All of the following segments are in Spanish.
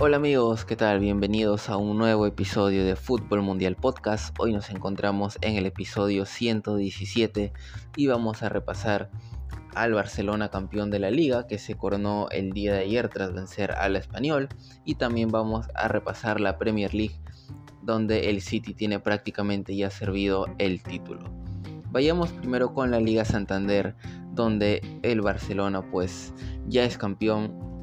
Hola amigos, ¿qué tal? Bienvenidos a un nuevo episodio de Fútbol Mundial Podcast. Hoy nos encontramos en el episodio 117 y vamos a repasar al Barcelona campeón de la liga que se coronó el día de ayer tras vencer al español y también vamos a repasar la Premier League donde el City tiene prácticamente ya servido el título. Vayamos primero con la Liga Santander donde el Barcelona pues ya es campeón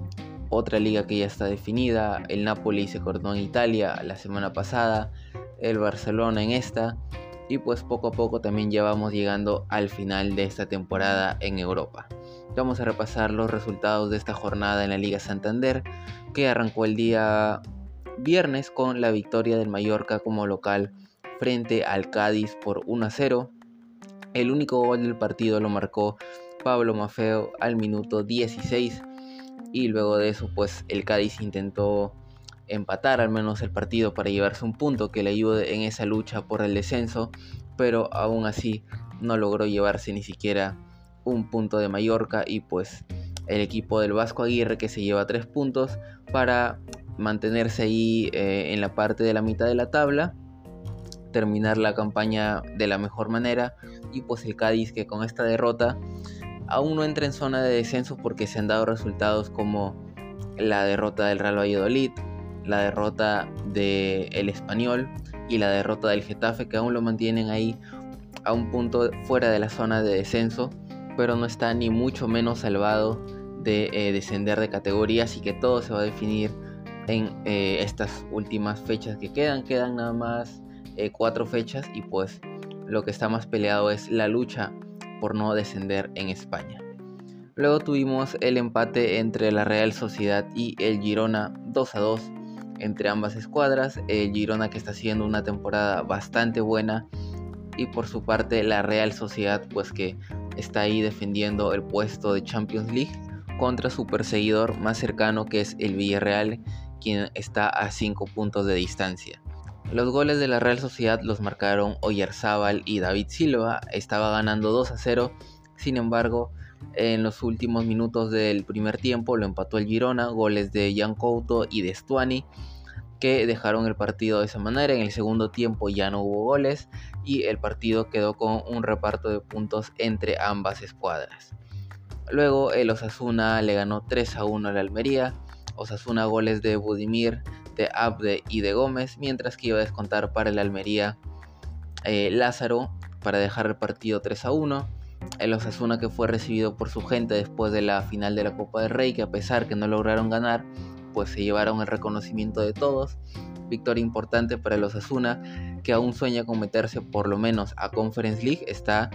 otra liga que ya está definida. El Napoli se cortó en Italia la semana pasada, el Barcelona en esta. Y pues poco a poco también ya vamos llegando al final de esta temporada en Europa. Vamos a repasar los resultados de esta jornada en la Liga Santander, que arrancó el día viernes con la victoria del Mallorca como local frente al Cádiz por 1 a 0. El único gol del partido lo marcó Pablo Mafeo al minuto 16 y luego de eso pues el Cádiz intentó empatar al menos el partido para llevarse un punto que le ayude en esa lucha por el descenso, pero aún así no logró llevarse ni siquiera un punto de Mallorca y pues el equipo del Vasco Aguirre que se lleva tres puntos para mantenerse ahí eh, en la parte de la mitad de la tabla, terminar la campaña de la mejor manera y pues el Cádiz que con esta derrota aún no entra en zona de descenso porque se han dado resultados como la derrota del Real Valladolid, la derrota del el Español y la derrota del Getafe que aún lo mantienen ahí a un punto fuera de la zona de descenso, pero no está ni mucho menos salvado de eh, descender de categoría, así que todo se va a definir en eh, estas últimas fechas que quedan, quedan nada más eh, cuatro fechas y pues lo que está más peleado es la lucha por no descender en España. Luego tuvimos el empate entre la Real Sociedad y el Girona 2 a 2 entre ambas escuadras. El Girona que está haciendo una temporada bastante buena y por su parte la Real Sociedad pues que está ahí defendiendo el puesto de Champions League contra su perseguidor más cercano que es el Villarreal quien está a 5 puntos de distancia. Los goles de la Real Sociedad los marcaron Oyarzábal y David Silva. Estaba ganando 2 a 0. Sin embargo, en los últimos minutos del primer tiempo lo empató el Girona. Goles de Jan Couto y de Stuani que dejaron el partido de esa manera. En el segundo tiempo ya no hubo goles y el partido quedó con un reparto de puntos entre ambas escuadras. Luego el Osasuna le ganó 3 a 1 al Almería. Osasuna goles de Budimir de Abde y de Gómez, mientras que iba a descontar para el Almería eh, Lázaro para dejar el partido 3 a 1. El Osasuna que fue recibido por su gente después de la final de la Copa del Rey, que a pesar que no lograron ganar, pues se llevaron el reconocimiento de todos. Victoria importante para el Osasuna, que aún sueña con meterse por lo menos a Conference League, está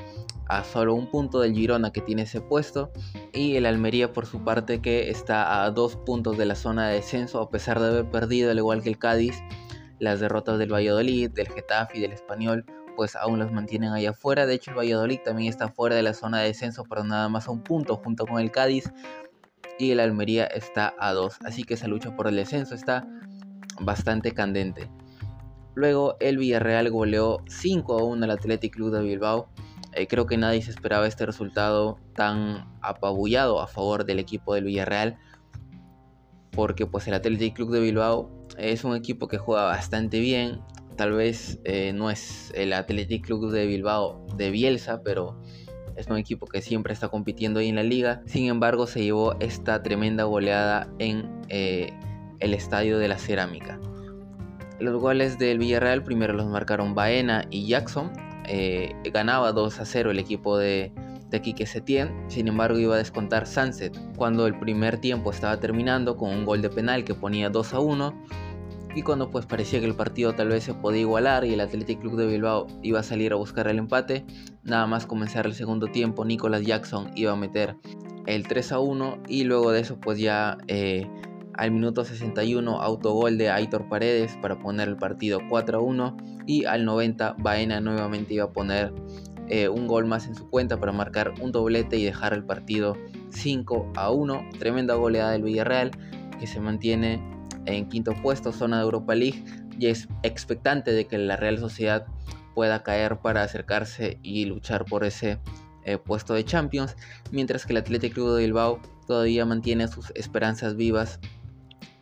a solo un punto del Girona que tiene ese puesto y el Almería por su parte que está a dos puntos de la zona de descenso a pesar de haber perdido al igual que el Cádiz las derrotas del Valladolid, del Getafe y del Español pues aún los mantienen ahí afuera. De hecho el Valladolid también está fuera de la zona de descenso pero nada más a un punto junto con el Cádiz y el Almería está a dos. Así que esa lucha por el descenso está bastante candente luego el Villarreal goleó 5 a 1 al Athletic Club de Bilbao eh, creo que nadie se esperaba este resultado tan apabullado a favor del equipo del Villarreal. Porque pues el Athletic Club de Bilbao es un equipo que juega bastante bien. Tal vez eh, no es el Athletic Club de Bilbao de Bielsa, pero es un equipo que siempre está compitiendo ahí en la liga. Sin embargo, se llevó esta tremenda goleada en eh, el Estadio de la Cerámica. Los goles del Villarreal primero los marcaron Baena y Jackson. Eh, ganaba 2 a 0 el equipo de, de Quique Setién, sin embargo iba a descontar Sunset cuando el primer tiempo estaba terminando con un gol de penal que ponía 2 a 1 y cuando pues parecía que el partido tal vez se podía igualar y el Athletic Club de Bilbao iba a salir a buscar el empate, nada más comenzar el segundo tiempo Nicolas Jackson iba a meter el 3 a 1 y luego de eso pues ya eh, al minuto 61 autogol de Aitor Paredes para poner el partido 4 a 1 y al 90 Baena nuevamente iba a poner eh, un gol más en su cuenta para marcar un doblete y dejar el partido 5 a 1. Tremenda goleada del Villarreal que se mantiene en quinto puesto, zona de Europa League y es expectante de que la Real Sociedad pueda caer para acercarse y luchar por ese eh, puesto de Champions, mientras que el Athletic Club de Bilbao todavía mantiene sus esperanzas vivas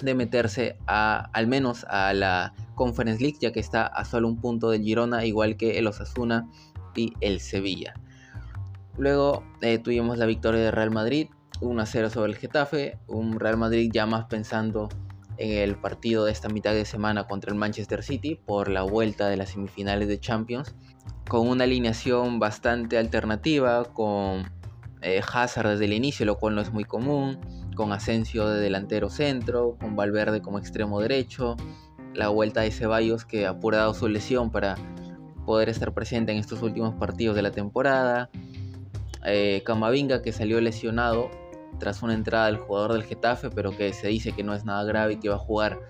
de meterse a, al menos a la Conference League, ya que está a solo un punto del Girona, igual que el Osasuna y el Sevilla. Luego eh, tuvimos la victoria de Real Madrid, 1-0 sobre el Getafe, un Real Madrid ya más pensando en el partido de esta mitad de semana contra el Manchester City por la vuelta de las semifinales de Champions, con una alineación bastante alternativa, con eh, Hazard desde el inicio, lo cual no es muy común, con Asensio de delantero centro, con Valverde como extremo derecho, la vuelta de Ceballos que ha apurado su lesión para poder estar presente en estos últimos partidos de la temporada, eh, Camavinga que salió lesionado tras una entrada del jugador del Getafe, pero que se dice que no es nada grave y que va a jugar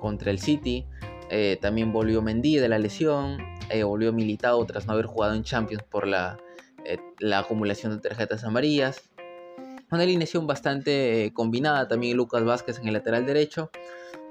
contra el City. Eh, también volvió Mendy de la lesión, eh, volvió Militao tras no haber jugado en Champions por la acumulación de tarjetas amarillas. Una alineación bastante combinada, también Lucas Vázquez en el lateral derecho,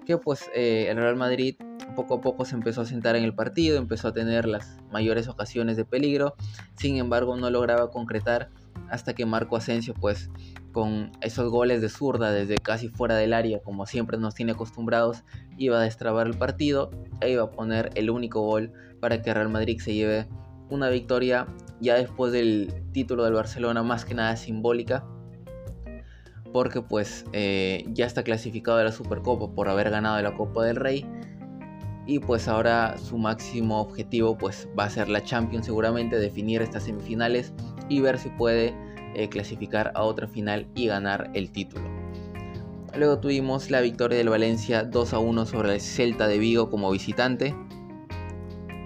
que pues el Real Madrid poco a poco se empezó a sentar en el partido, empezó a tener las mayores ocasiones de peligro, sin embargo no lograba concretar hasta que Marco Asensio pues con esos goles de zurda desde casi fuera del área, como siempre nos tiene acostumbrados, iba a destrabar el partido e iba a poner el único gol para que Real Madrid se lleve una victoria ya después del título del Barcelona, más que nada simbólica, porque pues eh, ya está clasificado de la Supercopa por haber ganado la Copa del Rey y pues ahora su máximo objetivo pues va a ser la Champions seguramente, definir estas semifinales y ver si puede eh, clasificar a otra final y ganar el título. Luego tuvimos la victoria del Valencia 2 a 1 sobre el Celta de Vigo como visitante.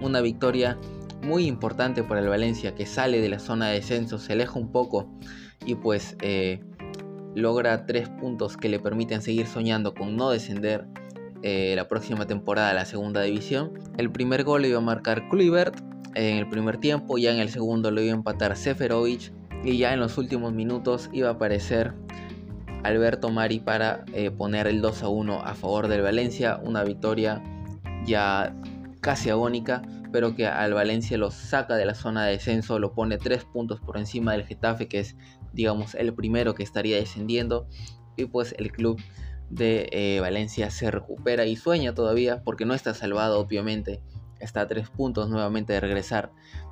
Una victoria muy importante para el Valencia que sale de la zona de descenso, se aleja un poco y pues eh, logra tres puntos que le permiten seguir soñando con no descender eh, la próxima temporada a la segunda división. El primer gol lo iba a marcar Kluivert en el primer tiempo, ya en el segundo lo iba a empatar Seferovic y ya en los últimos minutos iba a aparecer Alberto Mari para eh, poner el 2 a 1 a favor del Valencia, una victoria ya casi agónica, pero que al Valencia lo saca de la zona de descenso, lo pone 3 puntos por encima del Getafe, que es digamos el primero que estaría descendiendo, y pues el club de eh, Valencia se recupera y sueña todavía, porque no está salvado obviamente, está a 3 puntos nuevamente de regresar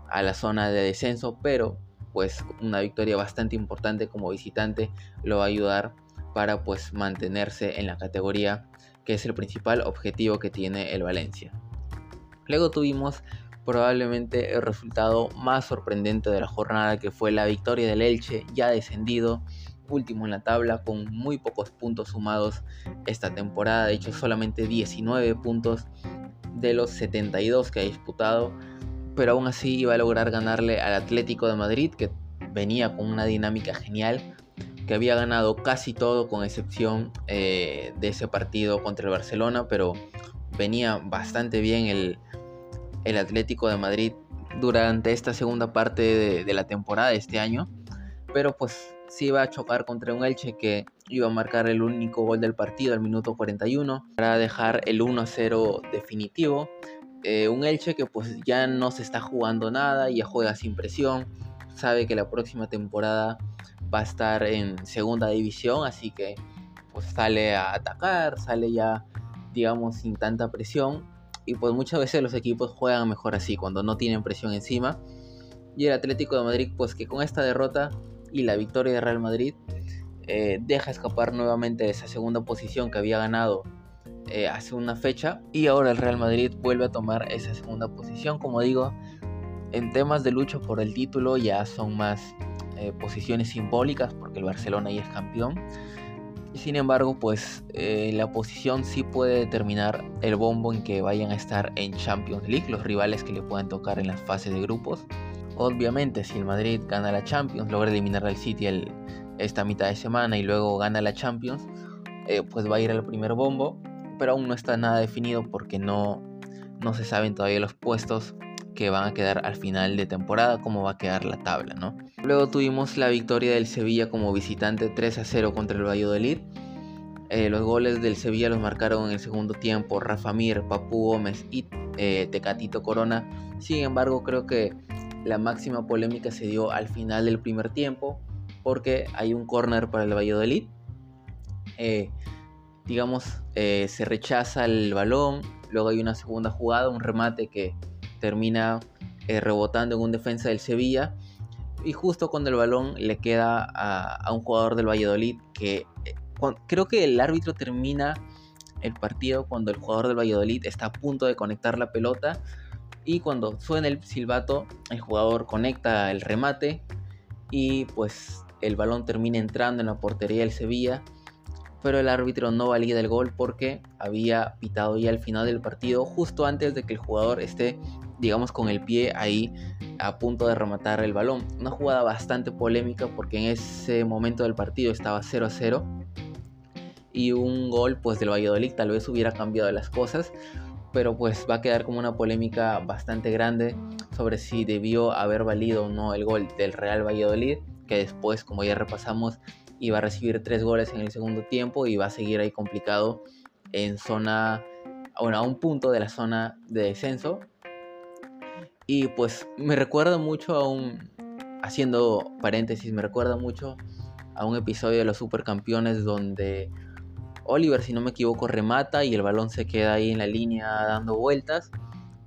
a la zona de descenso, pero pues una victoria bastante importante como visitante lo va a ayudar para pues mantenerse en la categoría que es el principal objetivo que tiene el Valencia. Luego tuvimos probablemente el resultado más sorprendente de la jornada que fue la victoria del Elche ya descendido último en la tabla con muy pocos puntos sumados esta temporada, de hecho solamente 19 puntos de los 72 que ha disputado pero aún así iba a lograr ganarle al Atlético de Madrid, que venía con una dinámica genial, que había ganado casi todo con excepción eh, de ese partido contra el Barcelona, pero venía bastante bien el, Atlético de Madrid durante esta segunda parte de, de, la temporada de este año, pero pues sí iba a chocar contra un Elche que iba a marcar el único gol del partido al minuto 41 para dejar el 1-0 definitivo. Eh, un Elche que pues ya no se está jugando nada, ya juega sin presión, sabe que la próxima temporada va a estar en segunda división, así que pues sale a atacar, sale ya digamos sin tanta presión y pues muchas veces los equipos juegan mejor así, cuando no tienen presión encima. Y el Atlético de Madrid pues que con esta derrota y la victoria de Real Madrid eh, deja escapar nuevamente esa segunda posición que había ganado eh, hace una fecha y ahora el Real Madrid vuelve a tomar esa segunda posición. Como digo, en temas de lucha por el título ya son más eh, posiciones simbólicas porque el Barcelona ya es campeón. Sin embargo, pues eh, la posición sí puede determinar el bombo en que vayan a estar en Champions League, los rivales que le puedan tocar en las fases de grupos. Obviamente, si el Madrid gana la Champions, logra eliminar al City esta mitad de semana y luego gana la Champions, pues va a ir al primer bombo pero aún no está nada definido porque no, no se saben todavía los puestos que van a quedar al final de temporada, cómo va a quedar la tabla, ¿no? Luego tuvimos la victoria del Sevilla como visitante 3 a 0 contra el Valladolid. Eh, los goles del Sevilla los marcaron en el segundo tiempo Rafa Mir, Papu Gómez y eh, Tecatito Corona. Sin embargo, creo que la máxima polémica se dio al final del primer tiempo porque hay un corner para el Valladolid. Eh, digamos, eh, se rechaza el balón, luego hay una segunda jugada, un remate que termina eh, rebotando en un defensa del Sevilla. Y justo cuando el balón le queda a, un jugador del Valladolid que eh, creo que el árbitro termina el partido cuando el jugador del Valladolid está a punto de conectar la pelota. Y cuando suena el silbato el jugador conecta el remate. Y pues el balón termina entrando en la portería del Sevilla pero el árbitro no valida el gol porque había pitado ya el final del partido justo antes de que el jugador esté digamos con el pie ahí a punto de rematar el balón. Una jugada bastante polémica porque en ese momento del partido estaba 0 a 0 y un gol pues del Valladolid tal vez hubiera cambiado las cosas, pero pues va a quedar como una polémica bastante grande sobre si debió haber valido o no el gol del Real Valladolid, que después como ya repasamos iba a recibir tres goles en el segundo tiempo y va a seguir ahí complicado en zona, bueno, a un punto de la zona de descenso. Y pues me recuerda mucho a un, haciendo paréntesis, me recuerda mucho a un episodio de los Supercampeones donde Oliver, si no me equivoco, remata y el balón se queda ahí en la línea dando vueltas.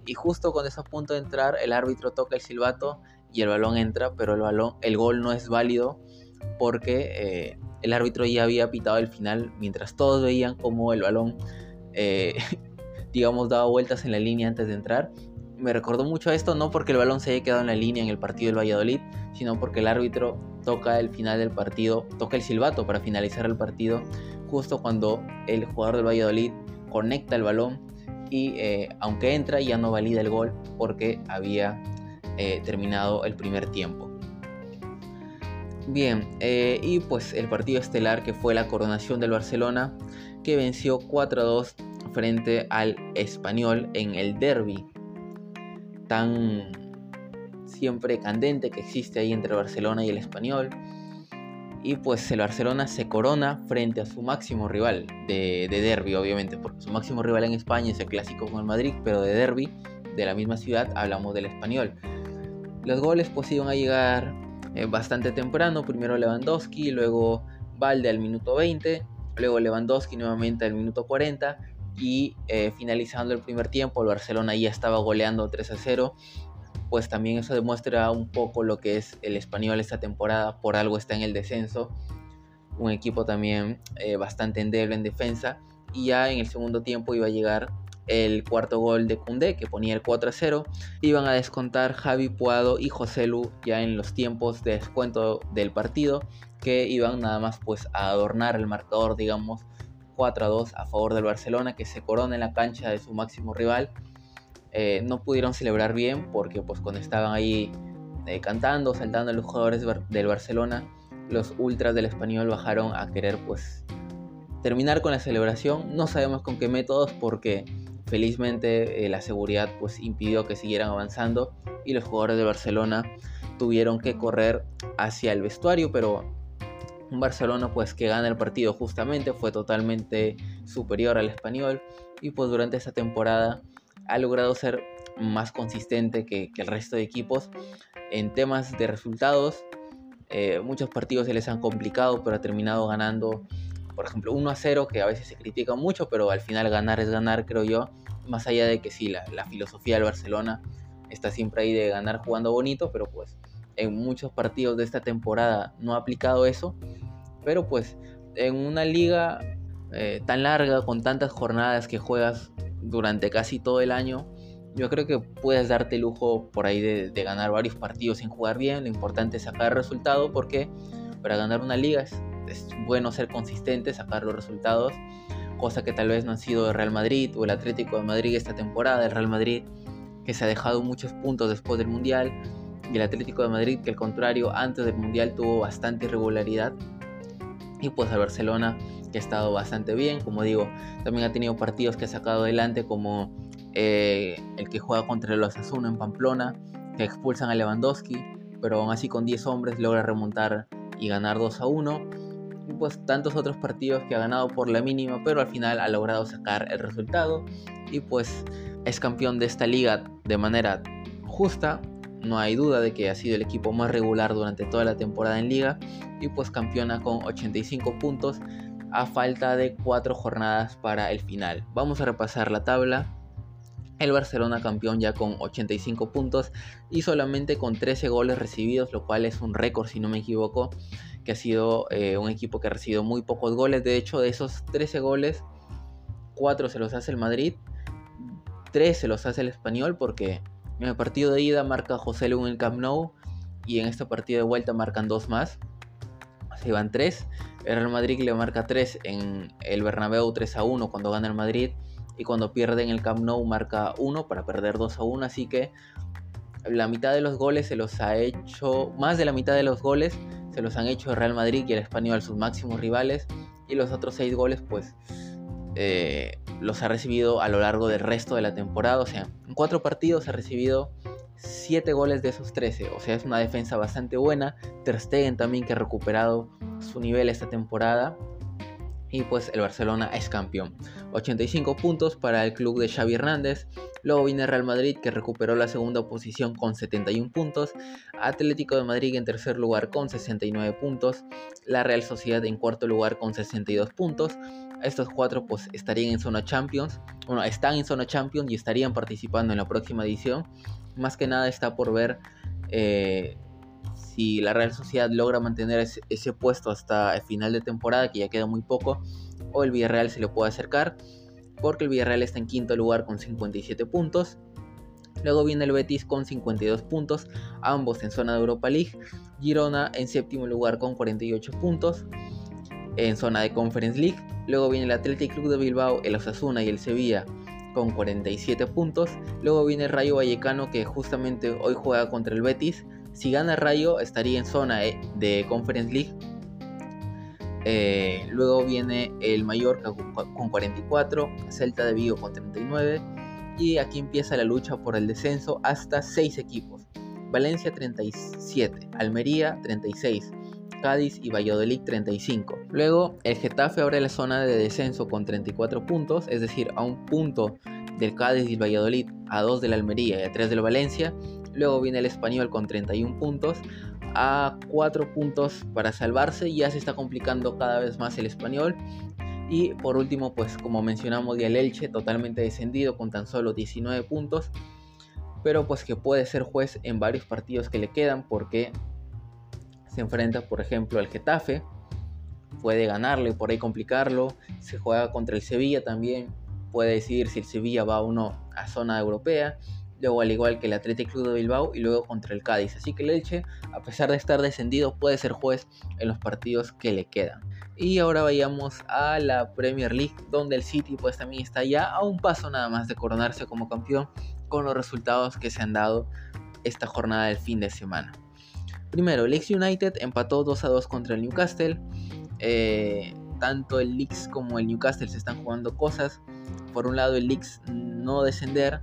Y justo cuando está a punto de entrar, el árbitro toca el silbato y el balón entra, pero el balón, el gol no es válido porque eh, el árbitro ya había pitado el final mientras todos veían como el balón, eh, digamos, daba vueltas en la línea antes de entrar. Me recordó mucho a esto, no porque el balón se haya quedado en la línea en el partido del Valladolid, sino porque el árbitro toca el final del partido, toca el silbato para finalizar el partido, justo cuando el jugador del Valladolid conecta el balón y eh, aunque entra ya no valida el gol porque había terminado el primer tiempo. Bien, eh, y pues el partido estelar que fue la coronación del Barcelona, que venció 4-2 frente al español en el derby tan siempre candente que existe ahí entre Barcelona y el español. Y pues el Barcelona se corona frente a su máximo rival de, de derby, obviamente, porque su máximo rival en España es el clásico con el Madrid, pero de derby, de la misma ciudad, hablamos del español. Los goles pues iban a llegar eh, bastante temprano. Primero Lewandowski, luego Valde al minuto 20, luego Lewandowski nuevamente al minuto 40 y eh, finalizando el primer tiempo el Barcelona ya estaba goleando 3 a 0. Pues también eso demuestra un poco lo que es el español esta temporada, por algo está en el descenso. Un equipo también eh, bastante endeble en defensa. Y ya en el segundo tiempo iba a llegar el cuarto gol de Cundé que ponía el 4 a 0. Iban a descontar Javi Puado y José Lu ya en los tiempos de descuento del partido que iban nada más pues a adornar el marcador digamos 4 a 2 a favor del Barcelona que se corona en la cancha de su máximo rival. Eh, no pudieron celebrar bien porque pues cuando estaban ahí eh, cantando, saltando los jugadores del Barcelona, los ultras del español bajaron a querer pues terminar con la celebración. No sabemos con qué métodos porque Felizmente eh, la seguridad pues impidió que siguieran avanzando y los jugadores de Barcelona tuvieron que correr hacia el vestuario, pero un Barcelona pues que gana el partido justamente fue totalmente superior al español y pues durante esta temporada ha logrado ser más consistente que, el resto de equipos en temas de resultados. Eh, muchos partidos se les han complicado, pero ha terminado ganando por ejemplo, 1 a 0, que a veces se critica mucho, pero al final ganar es ganar, creo yo. Más allá de que sí, la, la filosofía del Barcelona está siempre ahí de ganar jugando bonito, pero pues en muchos partidos de esta temporada no ha aplicado eso. Pero pues en una liga eh, tan larga, con tantas jornadas que juegas durante casi todo el año, yo creo que puedes darte lujo por ahí de, de, ganar varios partidos sin jugar bien. Lo importante es sacar resultado porque para ganar una liga es es bueno ser consistente, sacar los resultados, cosa que tal vez no han sido el Real Madrid o el Atlético de Madrid esta temporada, el Real Madrid que se ha dejado muchos puntos después del Mundial. Y el Atlético de Madrid que al contrario antes del Mundial tuvo bastante irregularidad. Y pues el Barcelona que ha estado bastante bien, como digo, también ha tenido partidos que ha sacado adelante como eh, el que juega contra el Osasuna en Pamplona, que expulsan a Lewandowski, pero aún así con 10 hombres logra remontar y ganar 2 a 1 pues tantos otros partidos que ha ganado por la mínima, pero al final ha logrado sacar el resultado y pues es campeón de esta liga de manera justa. No hay duda de que ha sido el equipo más regular durante toda la temporada en liga y pues campeona con 85 puntos a falta de cuatro jornadas para el final. Vamos a repasar la tabla. El Barcelona campeón ya con 85 puntos y solamente con 13 goles recibidos, lo cual es un récord si no me equivoco, que ha sido eh, un equipo que ha recibido muy pocos goles. De hecho, de esos 13 goles, 4 se los hace el Madrid, 3 se los hace el Español porque en el partido de ida marca José Lu en el Camp Nou y en este partido de vuelta marcan dos más. Se van 3. El Real Madrid le marca 3 en el Bernabéu 3 a 1 cuando gana el Madrid y cuando pierde en el Camp Nou marca 1 para perder 2 a 1, así que la mitad de los goles se los ha hecho, más de la mitad de los goles se los han hecho el Real Madrid y el Español, sus máximos rivales, y los otros 6 goles pues eh, los ha recibido a lo largo del resto de la temporada, o sea, en 4 partidos ha recibido 7 goles de esos 13, o sea, es una defensa bastante buena, Ter Stegen también que ha recuperado su nivel esta temporada, y pues el Barcelona es campeón. 85 puntos para el club de Xavi Hernández. Luego viene Real Madrid que recuperó la segunda posición con 71 puntos. Atlético de Madrid en tercer lugar con 69 puntos. La Real Sociedad en cuarto lugar con 62 puntos. Estos cuatro pues estarían en zona Champions. Bueno, están en zona Champions y estarían participando en la próxima edición. Más que nada está por ver eh, si la Real Sociedad logra mantener ese, puesto hasta el final de temporada, que ya queda muy poco, o el Villarreal se le puede acercar, porque el Villarreal está en quinto lugar con 57 puntos. Luego viene el Betis con 52 puntos, ambos en zona de Europa League. Girona en séptimo lugar con 48 puntos en zona de Conference League. Luego viene el Athletic Club de Bilbao, el Osasuna y el Sevilla con 47 puntos. Luego viene el Rayo Vallecano que justamente hoy juega contra el Betis si gana Rayo estaría en zona eh, de Conference League. Eh, luego viene el Mallorca con 44, Celta de Vigo con 39 y aquí empieza la lucha por el descenso hasta 6 equipos. Valencia 37, Almería 36, Cádiz y Valladolid 35. Luego el Getafe abre la zona de descenso con 34 puntos, es decir, a un punto del Cádiz y Valladolid, a 2 de la Almería y a 3 del Valencia. Luego viene el español con 31 puntos. A 4 puntos para salvarse. Ya se está complicando cada vez más el español. Y por último, pues como mencionamos, ya el Elche totalmente descendido con tan solo 19 puntos. Pero pues que puede ser juez en varios partidos que le quedan porque se enfrenta, por ejemplo, al Getafe. Puede ganarle, por ahí complicarlo. Se juega contra el Sevilla también. Puede decidir si el Sevilla va o no a zona europea luego al igual que el Athletic Club de Bilbao y luego contra el Cádiz. Así que el Elche, a pesar de estar descendido, puede ser juez en los partidos que le quedan. Y ahora vayamos a la Premier League, donde el City pues también está ya a un paso nada más de coronarse como campeón con los resultados que se han dado esta jornada del fin de semana. Primero, Leeds United empató 2 a 2 contra el Newcastle. Eh, tanto el Leeds como el Newcastle se están jugando cosas. Por un lado el Leeds no descender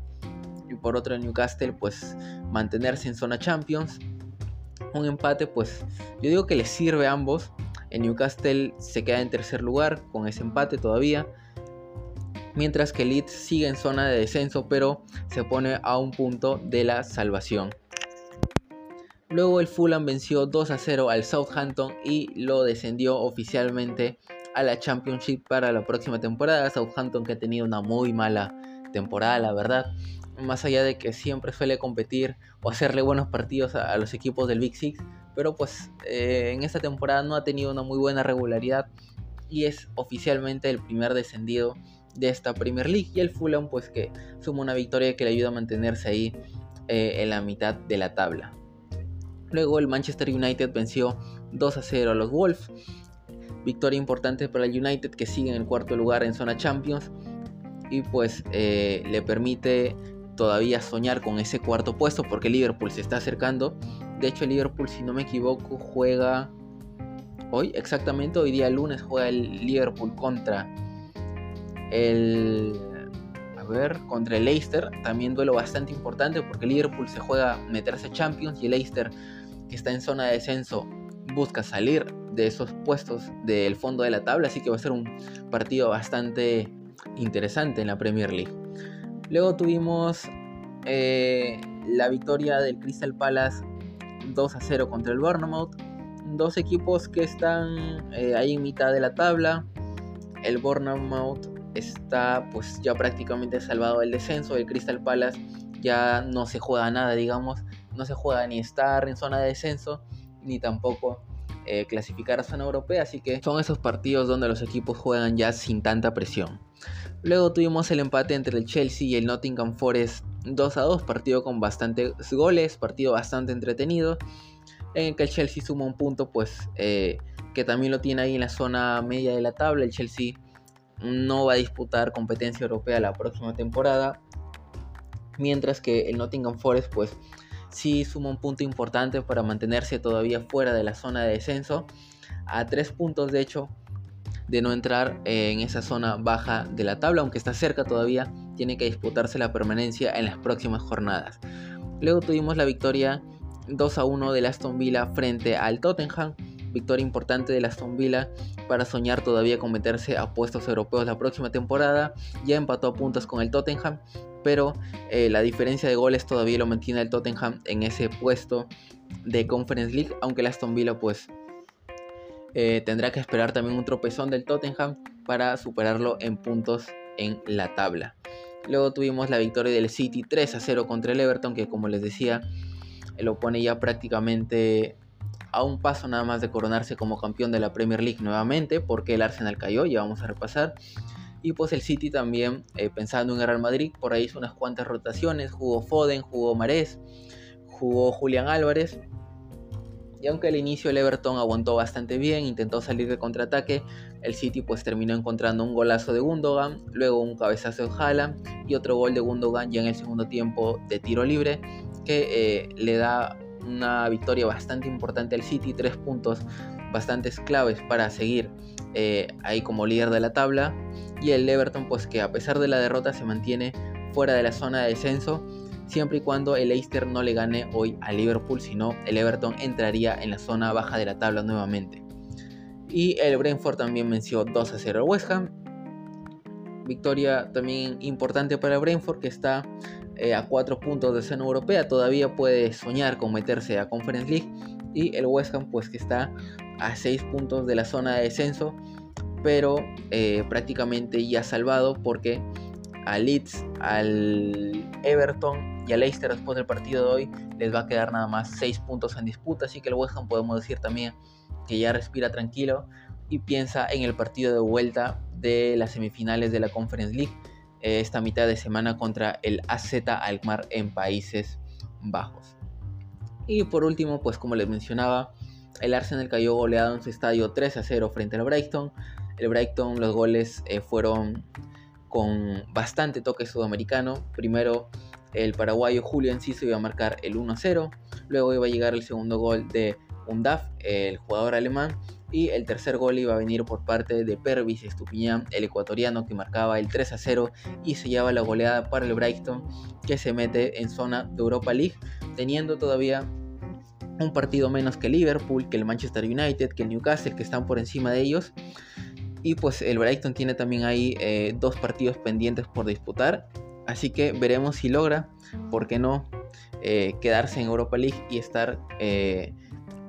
y por otro el Newcastle pues mantenerse en zona Champions. Un empate pues yo digo que le sirve a ambos. El Newcastle se queda en tercer lugar con ese empate todavía. Mientras que Leeds sigue en zona de descenso pero se pone a un punto de la salvación. Luego el Fulham venció 2 a 0 al Southampton y lo descendió oficialmente a la Championship para la próxima temporada. Southampton que ha tenido una muy mala temporada, la verdad más allá de que siempre suele competir o hacerle buenos partidos a, los equipos del Big Six, pero pues eh, en esta temporada no ha tenido una muy buena regularidad y es oficialmente el primer descendido de esta Premier League y el Fulham pues que suma una victoria que le ayuda a mantenerse ahí eh, en la mitad de la tabla. Luego el Manchester United venció 2 a 0 a los Wolves. Victoria importante para el United que sigue en el cuarto lugar en zona Champions y pues eh, le permite todavía soñar con ese cuarto puesto porque Liverpool se está acercando. De hecho, Liverpool, si no me equivoco, juega hoy, exactamente hoy día lunes, juega el Liverpool contra el. A ver, contra el Leicester. También duelo bastante importante porque Liverpool se juega meterse a Champions y el Leicester, que está en zona de descenso, busca salir de esos puestos del fondo de la tabla. Así que va a ser un partido bastante interesante en la Premier League. Luego tuvimos eh, la victoria del Crystal Palace 2 a 0 contra el Bournemouth. Dos equipos que están eh, ahí en mitad de la tabla. el Bournemouth está pues ya prácticamente salvado del descenso, el Crystal Palace ya no se juega nada, digamos, no se juega ni estar en zona de descenso, ni tampoco eh, clasificar a zona europea, así que son esos partidos donde los equipos juegan ya sin tanta presión. Luego tuvimos el empate entre el Chelsea y el Nottingham Forest 2 a 2, partido con bastantes goles, partido bastante entretenido, en el que el Chelsea suma un punto, pues eh, que también lo tiene ahí en la zona media de la tabla. El Chelsea no va a disputar competencia europea la próxima temporada, mientras que el Nottingham Forest, pues sí suma un punto importante para mantenerse todavía fuera de la zona de descenso, a tres puntos de hecho de no entrar en esa zona baja de la tabla, aunque está cerca todavía, tiene que disputarse la permanencia en las próximas jornadas. Luego tuvimos la victoria 2 a 1 del Aston Villa frente al Tottenham, victoria importante del Aston Villa para soñar todavía con meterse a puestos europeos la próxima temporada, ya empató a puntos con el Tottenham, pero eh, la diferencia de goles todavía lo mantiene el Tottenham en ese puesto de Conference League, aunque el Aston Villa pues eh, tendrá que esperar también un tropezón del Tottenham para superarlo en puntos en la tabla. Luego tuvimos la victoria del City 3 a 0 contra el Everton, que como les decía, lo pone ya prácticamente a un paso nada más de coronarse como campeón de la Premier League nuevamente, porque el Arsenal cayó, ya vamos a repasar. Y pues el City también, eh, pensando en el Real Madrid, por ahí hizo unas cuantas rotaciones, jugó Foden, jugó Marés, jugó Julián Álvarez y aunque al inicio el Everton aguantó bastante bien, intentó salir de contraataque, el City pues terminó encontrando un golazo de Gundogan, luego un cabezazo de Haaland y otro gol de Gundogan ya en el segundo tiempo de tiro libre que eh, le da una victoria bastante importante al City, tres puntos bastante claves para seguir eh, ahí como líder de la tabla. Y el Everton pues que a pesar de la derrota se mantiene fuera de la zona de descenso siempre y cuando el Leicester no le gane hoy a Liverpool, sino el Everton entraría en la zona baja de la tabla nuevamente. Y el Brentford también venció 2 a 0 al West Ham. Victoria también importante para el Brentford que está eh, a 4 puntos de zona europea, todavía puede soñar con meterse a Conference League. Y el West Ham pues que está a 6 puntos de la zona de descenso, pero eh, prácticamente ya salvado porque a Leeds, al Everton y a Leicester después del partido de hoy les va a quedar nada más 6 puntos en disputa, así que el West Ham podemos decir también que ya respira tranquilo y piensa en el partido de vuelta de las semifinales de la Conference League eh, esta mitad de semana contra el AZ Alkmaar en Países Bajos. Y por último, pues como les mencionaba, el Arsenal cayó goleado en su estadio 3 a 0 frente al Brighton. El Brighton, los goles eh, fueron con bastante toque sudamericano. Primero el paraguayo Julio Enciso iba a marcar el 1-0. Luego iba a llegar el segundo gol de Undaf, el jugador alemán. Y el tercer gol iba a venir por parte de Pervis Estupiñán, el ecuatoriano que marcaba el 3 0 y sellaba la goleada para el Brighton que se mete en zona de Europa League, teniendo todavía un partido menos que Liverpool, que el Manchester United, que el Newcastle, que están por encima de ellos. Y pues el Brighton tiene también ahí eh, dos partidos pendientes por disputar Así que veremos si logra, ¿por qué no?, eh, quedarse en Europa League y estar eh,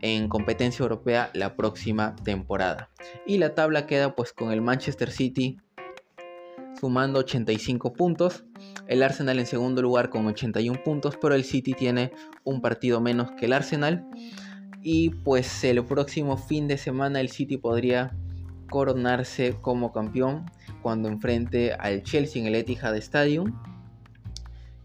en competencia europea la próxima temporada. Y la tabla queda pues con el Manchester City sumando 85 puntos, el Arsenal en segundo lugar con 81 puntos, pero el City tiene un partido menos que el Arsenal. Y pues el próximo fin de semana el City podría coronarse como campeón cuando enfrente al Chelsea en el Etihad Stadium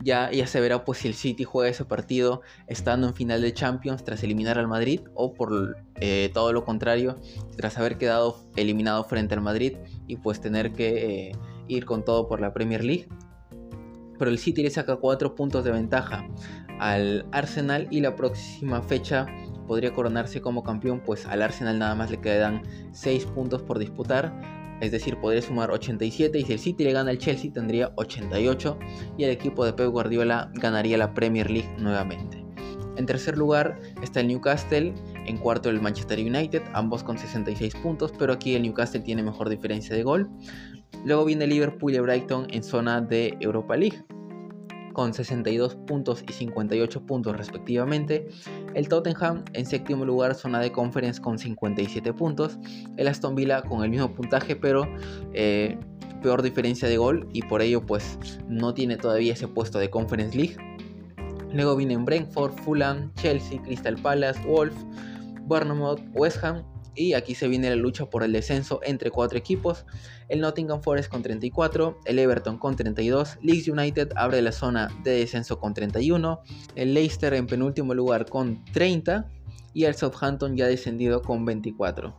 ya, se verá pues si el City juega ese partido estando en final de Champions tras eliminar al Madrid o por eh, todo lo contrario, tras haber quedado eliminado frente al Madrid y pues tener que eh, ir con todo por la Premier League. Pero el City le saca 4 puntos de ventaja al Arsenal y la próxima fecha podría coronarse como campeón, pues al Arsenal nada más le quedan 6 puntos por disputar es decir, podría sumar 87 y si el City le gana al Chelsea tendría 88 y el equipo de Pep Guardiola ganaría la Premier League nuevamente. En tercer lugar está el Newcastle, en cuarto el Manchester United, ambos con 66 puntos, pero aquí el Newcastle tiene mejor diferencia de gol. Luego viene Liverpool y Brighton en zona de Europa League con 62 puntos y 58 puntos respectivamente. El Tottenham en séptimo lugar, zona de conference con 57 puntos. El Aston Villa con el mismo puntaje, pero eh, peor diferencia de gol y por ello pues no tiene todavía ese puesto de Conference League. Luego vienen Brentford, Fulham, Chelsea, Crystal Palace, Wolf, Bournemouth, West Ham y aquí se viene la lucha por el descenso entre cuatro equipos. El Nottingham Forest con 34, el Everton con 32, Leeds United abre la zona de descenso con 31, el Leicester en penúltimo lugar con 30 y el Southampton ya descendido con 24.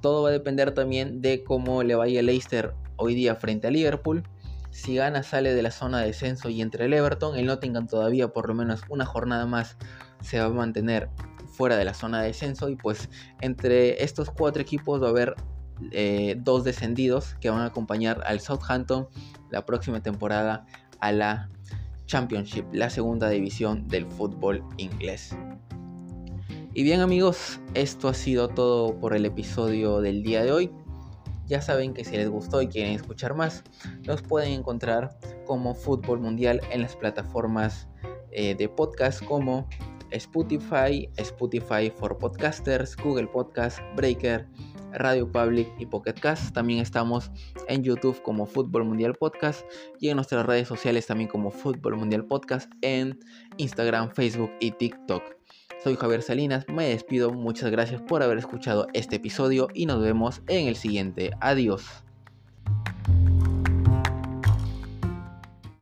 Todo va a depender también de cómo le vaya el Leicester hoy día frente a Liverpool. Si gana sale de la zona de descenso y entre el Everton, el Nottingham todavía por lo menos una jornada más se va a mantener fuera de la zona de descenso y pues entre estos cuatro equipos va a haber eh, dos descendidos que van a acompañar al Southampton la próxima temporada a la Championship, la segunda división del fútbol inglés. Y bien amigos, esto ha sido todo por el episodio del día de hoy. Ya saben que si les gustó y quieren escuchar más, los pueden encontrar como Fútbol Mundial en las plataformas eh, de podcast como Spotify, Spotify for Podcasters, Google Podcast, Breaker, Radio Public y Pocket Cast. También estamos en YouTube como Fútbol Mundial Podcast y en nuestras redes sociales también como Fútbol Mundial Podcast en Instagram, Facebook y TikTok. Soy Javier Salinas, me despido, muchas gracias por haber escuchado este episodio y nos vemos en el siguiente. Adiós.